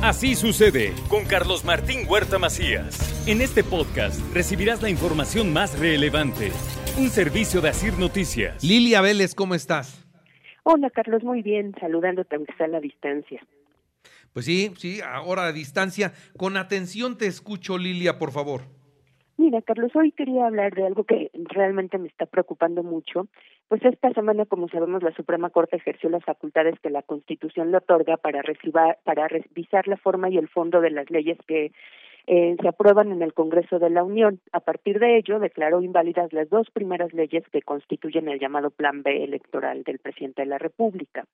Así sucede con Carlos Martín Huerta Macías. En este podcast recibirás la información más relevante. Un servicio de Asir Noticias. Lilia Vélez, ¿cómo estás? Hola Carlos, muy bien, saludándote aunque sea a la distancia. Pues sí, sí, ahora a distancia. Con atención te escucho, Lilia, por favor. Mira, Carlos, hoy quería hablar de algo que realmente me está preocupando mucho. Pues esta semana, como sabemos, la Suprema Corte ejerció las facultades que la Constitución le otorga para, para revisar la forma y el fondo de las leyes que eh, se aprueban en el Congreso de la Unión. A partir de ello, declaró inválidas las dos primeras leyes que constituyen el llamado Plan B electoral del presidente de la República.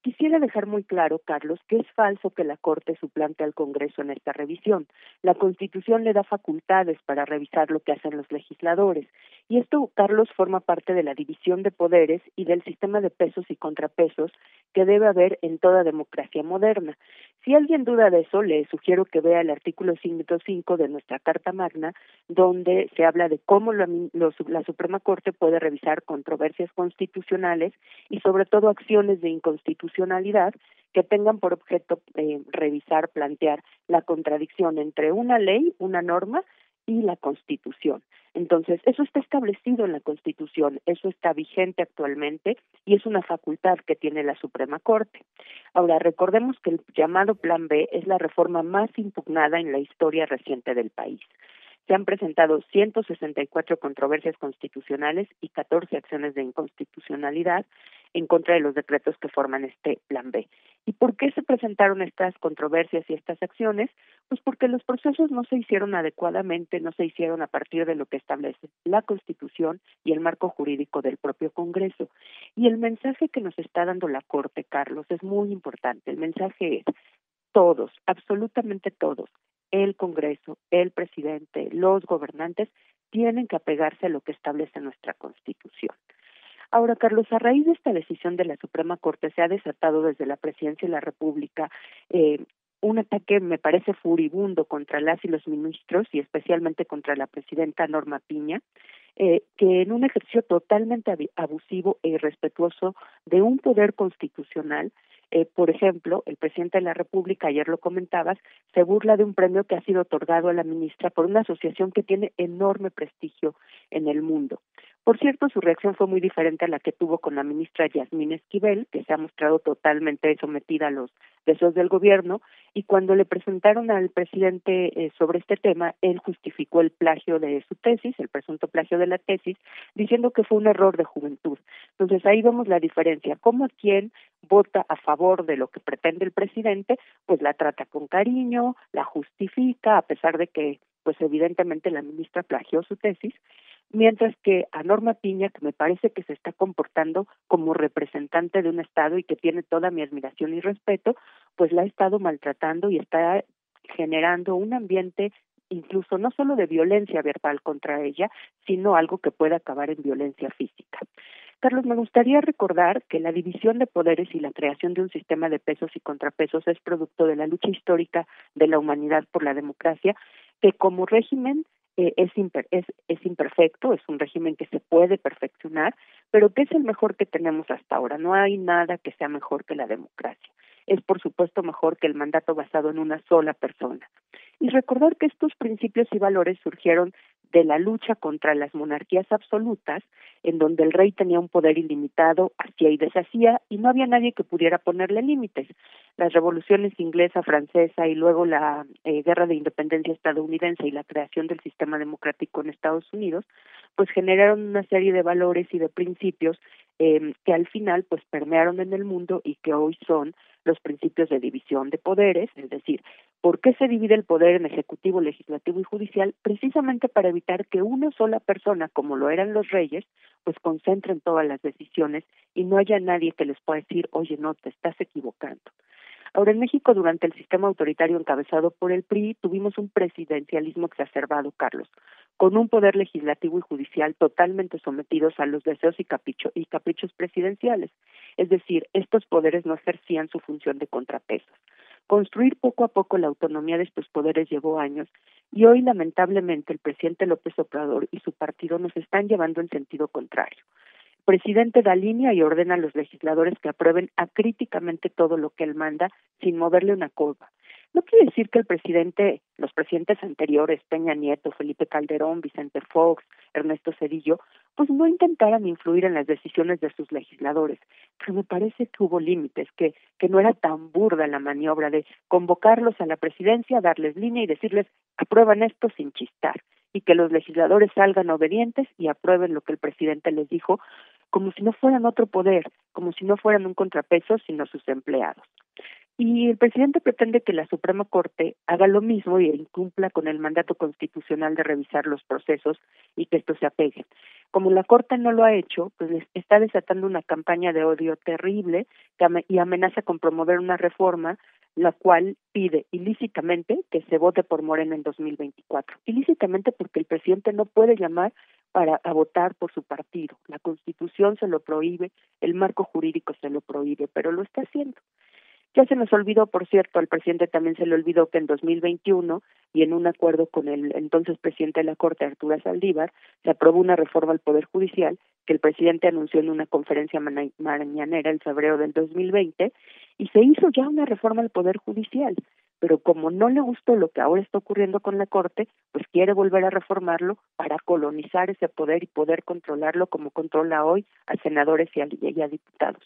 Quisiera dejar muy claro, Carlos, que es falso que la Corte suplante al Congreso en esta revisión. La Constitución le da facultades para revisar lo que hacen los legisladores. Y esto, Carlos, forma parte de la división de poderes y del sistema de pesos y contrapesos que debe haber en toda democracia moderna. Si alguien duda de eso, le sugiero que vea el artículo 105 de nuestra Carta Magna, donde se habla de cómo la, la Suprema Corte puede revisar controversias constitucionales y sobre todo acciones de inconstitucionalidad que tengan por objeto eh, revisar, plantear la contradicción entre una ley, una norma y la Constitución. Entonces, eso está establecido en la Constitución, eso está vigente actualmente y es una facultad que tiene la Suprema Corte. Ahora, recordemos que el llamado Plan B es la reforma más impugnada en la historia reciente del país. Se han presentado 164 controversias constitucionales y 14 acciones de inconstitucionalidad en contra de los decretos que forman este Plan B. ¿Y por qué se presentaron estas controversias y estas acciones? Pues porque los procesos no se hicieron adecuadamente, no se hicieron a partir de lo que establece la Constitución y el marco jurídico del propio Congreso. Y el mensaje que nos está dando la Corte, Carlos, es muy importante. El mensaje es todos, absolutamente todos, el Congreso, el presidente, los gobernantes, tienen que apegarse a lo que establece nuestra Constitución. Ahora, Carlos, a raíz de esta decisión de la Suprema Corte se ha desatado desde la Presidencia de la República eh, un ataque, me parece, furibundo contra las y los ministros y especialmente contra la presidenta Norma Piña, eh, que en un ejercicio totalmente abusivo e irrespetuoso de un poder constitucional eh, por ejemplo, el presidente de la República, ayer lo comentabas, se burla de un premio que ha sido otorgado a la ministra por una asociación que tiene enorme prestigio en el mundo. Por cierto, su reacción fue muy diferente a la que tuvo con la ministra Yasmín Esquivel, que se ha mostrado totalmente sometida a los deseos del gobierno, y cuando le presentaron al presidente eh, sobre este tema, él justificó el plagio de su tesis, el presunto plagio de la tesis, diciendo que fue un error de juventud. Entonces ahí vemos la diferencia, cómo quien vota a favor de lo que pretende el presidente, pues la trata con cariño, la justifica, a pesar de que pues evidentemente la ministra plagió su tesis, mientras que a Norma Piña, que me parece que se está comportando como representante de un Estado y que tiene toda mi admiración y respeto, pues la ha estado maltratando y está generando un ambiente incluso no solo de violencia verbal contra ella, sino algo que puede acabar en violencia física. Carlos, me gustaría recordar que la división de poderes y la creación de un sistema de pesos y contrapesos es producto de la lucha histórica de la humanidad por la democracia, que como régimen eh, es, es, es imperfecto, es un régimen que se puede perfeccionar, pero que es el mejor que tenemos hasta ahora. No hay nada que sea mejor que la democracia. Es, por supuesto, mejor que el mandato basado en una sola persona. Y recordar que estos principios y valores surgieron de la lucha contra las monarquías absolutas, en donde el rey tenía un poder ilimitado, hacía y deshacía, y no había nadie que pudiera ponerle límites. Las revoluciones inglesa, francesa y luego la eh, guerra de independencia estadounidense y la creación del sistema democrático en Estados Unidos, pues generaron una serie de valores y de principios eh, que al final pues permearon en el mundo y que hoy son los principios de división de poderes, es decir, ¿por qué se divide el poder en ejecutivo, legislativo y judicial? Precisamente para evitar que una sola persona, como lo eran los reyes, pues concentren todas las decisiones y no haya nadie que les pueda decir, oye, no, te estás equivocando. Ahora, en México, durante el sistema autoritario encabezado por el PRI, tuvimos un presidencialismo exacerbado, Carlos, con un poder legislativo y judicial totalmente sometidos a los deseos y, y caprichos presidenciales. Es decir, estos poderes no ejercían su función de contrapesos. Construir poco a poco la autonomía de estos poderes llevó años y hoy lamentablemente el presidente López Obrador y su partido nos están llevando en sentido contrario presidente da línea y ordena a los legisladores que aprueben acríticamente todo lo que él manda sin moverle una coba. No quiere decir que el presidente, los presidentes anteriores, Peña Nieto, Felipe Calderón, Vicente Fox, Ernesto Cedillo, pues no intentaran influir en las decisiones de sus legisladores, pero me parece que hubo límites, que, que no era tan burda la maniobra de convocarlos a la presidencia, darles línea y decirles aprueban esto sin chistar y que los legisladores salgan obedientes y aprueben lo que el presidente les dijo, como si no fueran otro poder, como si no fueran un contrapeso, sino sus empleados. Y el presidente pretende que la Suprema Corte haga lo mismo y incumpla con el mandato constitucional de revisar los procesos y que esto se apegue. Como la Corte no lo ha hecho, pues está desatando una campaña de odio terrible y amenaza con promover una reforma la cual pide ilícitamente que se vote por Morena en 2024. Ilícitamente porque el presidente no puede llamar para votar por su partido. La Constitución se lo prohíbe, el marco jurídico se lo prohíbe, pero lo está haciendo. Ya se nos olvidó, por cierto, al presidente también se le olvidó que en 2021 y en un acuerdo con el entonces presidente de la Corte, Arturo Saldívar, se aprobó una reforma al Poder Judicial que el presidente anunció en una conferencia mañanera en febrero del 2020 y se hizo ya una reforma al Poder Judicial. Pero como no le gustó lo que ahora está ocurriendo con la Corte, pues quiere volver a reformarlo para colonizar ese poder y poder controlarlo como controla hoy a senadores y a diputados.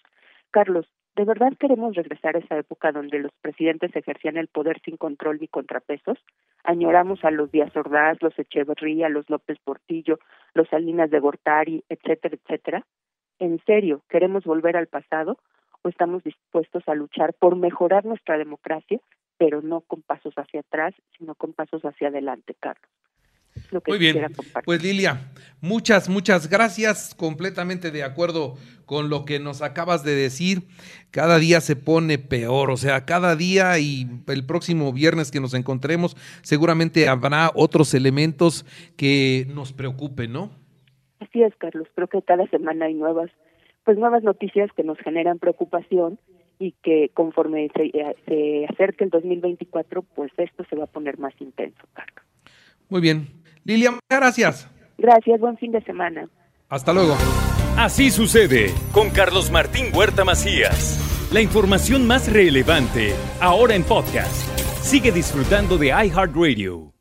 Carlos, ¿De verdad queremos regresar a esa época donde los presidentes ejercían el poder sin control ni contrapesos? Añoramos a los Díaz Ordaz, los Echeverría, los López Portillo, los Salinas de Gortari, etcétera, etcétera. ¿En serio queremos volver al pasado o estamos dispuestos a luchar por mejorar nuestra democracia, pero no con pasos hacia atrás, sino con pasos hacia adelante, Carlos? Muy bien, pues Lilia, muchas, muchas gracias, completamente de acuerdo con lo que nos acabas de decir. Cada día se pone peor, o sea, cada día y el próximo viernes que nos encontremos, seguramente habrá otros elementos que nos preocupen, ¿no? Así es, Carlos, creo que cada semana hay nuevas, pues nuevas noticias que nos generan preocupación y que conforme se, se acerque el 2024, pues esto se va a poner más intenso, Carlos. Muy bien. Lilia, gracias. Gracias, buen fin de semana. Hasta luego. Así sucede con Carlos Martín Huerta Macías. La información más relevante, ahora en podcast. Sigue disfrutando de iHeartRadio.